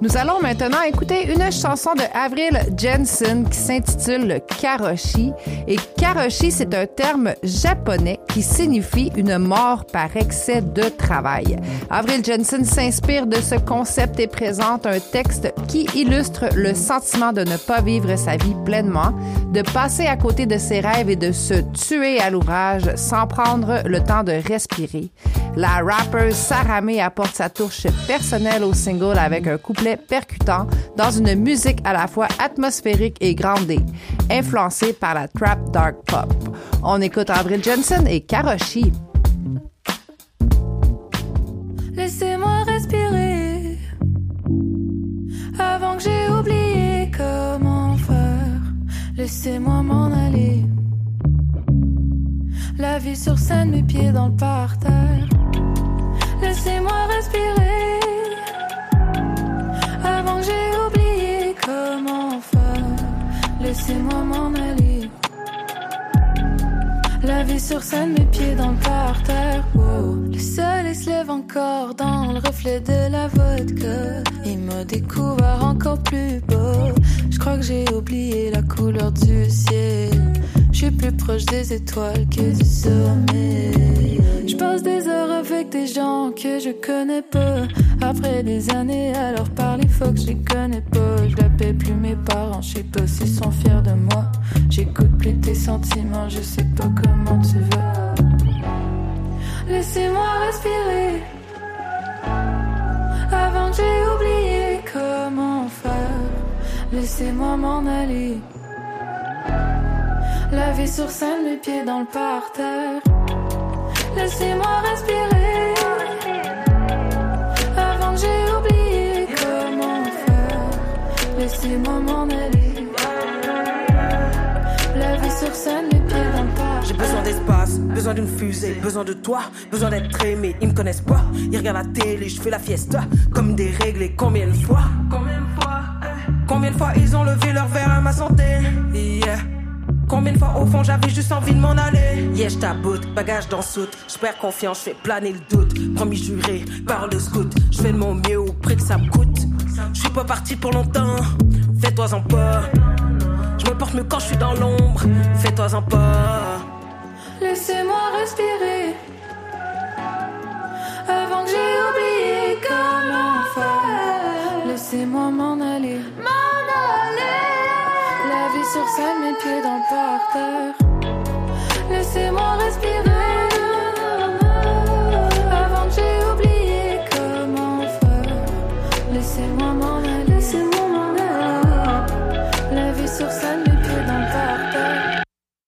Nous allons maintenant écouter une chanson de Avril Jensen qui s'intitule Karoshi. Et Karoshi, c'est un terme japonais qui signifie une mort par excès de travail. Avril Jensen s'inspire de ce concept et présente un texte qui illustre le sentiment de ne pas vivre sa vie pleinement, de passer à côté de ses rêves et de se tuer à l'ouvrage sans prendre le temps de respirer. La rapper Sarah May apporte sa touche personnelle au single avec un couplet percutant dans une musique à la fois atmosphérique et grandée, influencée par la trap dark pop. On écoute Avril Jensen et Karoshi. Laissez-moi respirer avant que j'ai oublié comment faire. Laissez-moi m'en aller. La vie sur scène, mes pieds dans le parterre. Laissez-moi respirer avant que j'ai oublié comment faire. Laissez-moi m'en aller. La vie sur scène, mes pieds dans le parterre. Le soleil se lève encore dans le reflet de la vodka. Il m'a découvert encore plus beau. Je crois que j'ai oublié la couleur du ciel. Je suis plus proche des étoiles que du sommet. Je passe des heures avec des gens que je connais pas. Après des années, alors parler faut que je les connais pas. Je l'appelle plus mes parents, je sais pas s'ils sont fiers de moi. J'écoute plus tes sentiments, je sais pas comment tu vas. Laissez-moi respirer avant j'ai oublié comment faire. Laissez-moi m'en aller. La vie sur scène, mes pieds dans le parterre. Laissez-moi respirer. Avant que j'ai oublié comment faire. Laissez-moi m'en aller. La vie sur scène, mes pieds dans le parterre. J'ai besoin d'espace, besoin d'une fusée, besoin de toi, besoin d'être aimé. Ils me connaissent pas, ils regardent la télé, je fais la fiesta comme des règles. Combien de fois? Combien de fois eh? Combien de fois ils ont levé leur verre à ma santé? Yeah. Combien de fois au fond j'avais juste envie de m'en aller Yeah, j'taboute, bagage dans soute, j'perds confiance, j'fais planer le doute. Promis juré, par le scout, j'fais de mon mieux au prix que ça me coûte. J'suis pas parti pour longtemps, fais-toi-en pas. J'me porte mieux quand j'suis dans l'ombre, fais-toi-en pas. Laissez-moi respirer avant que j'ai oublié comment faire. Laissez-moi m'en aller. Scène, mes pieds dans le parterre. Laissez-moi respirer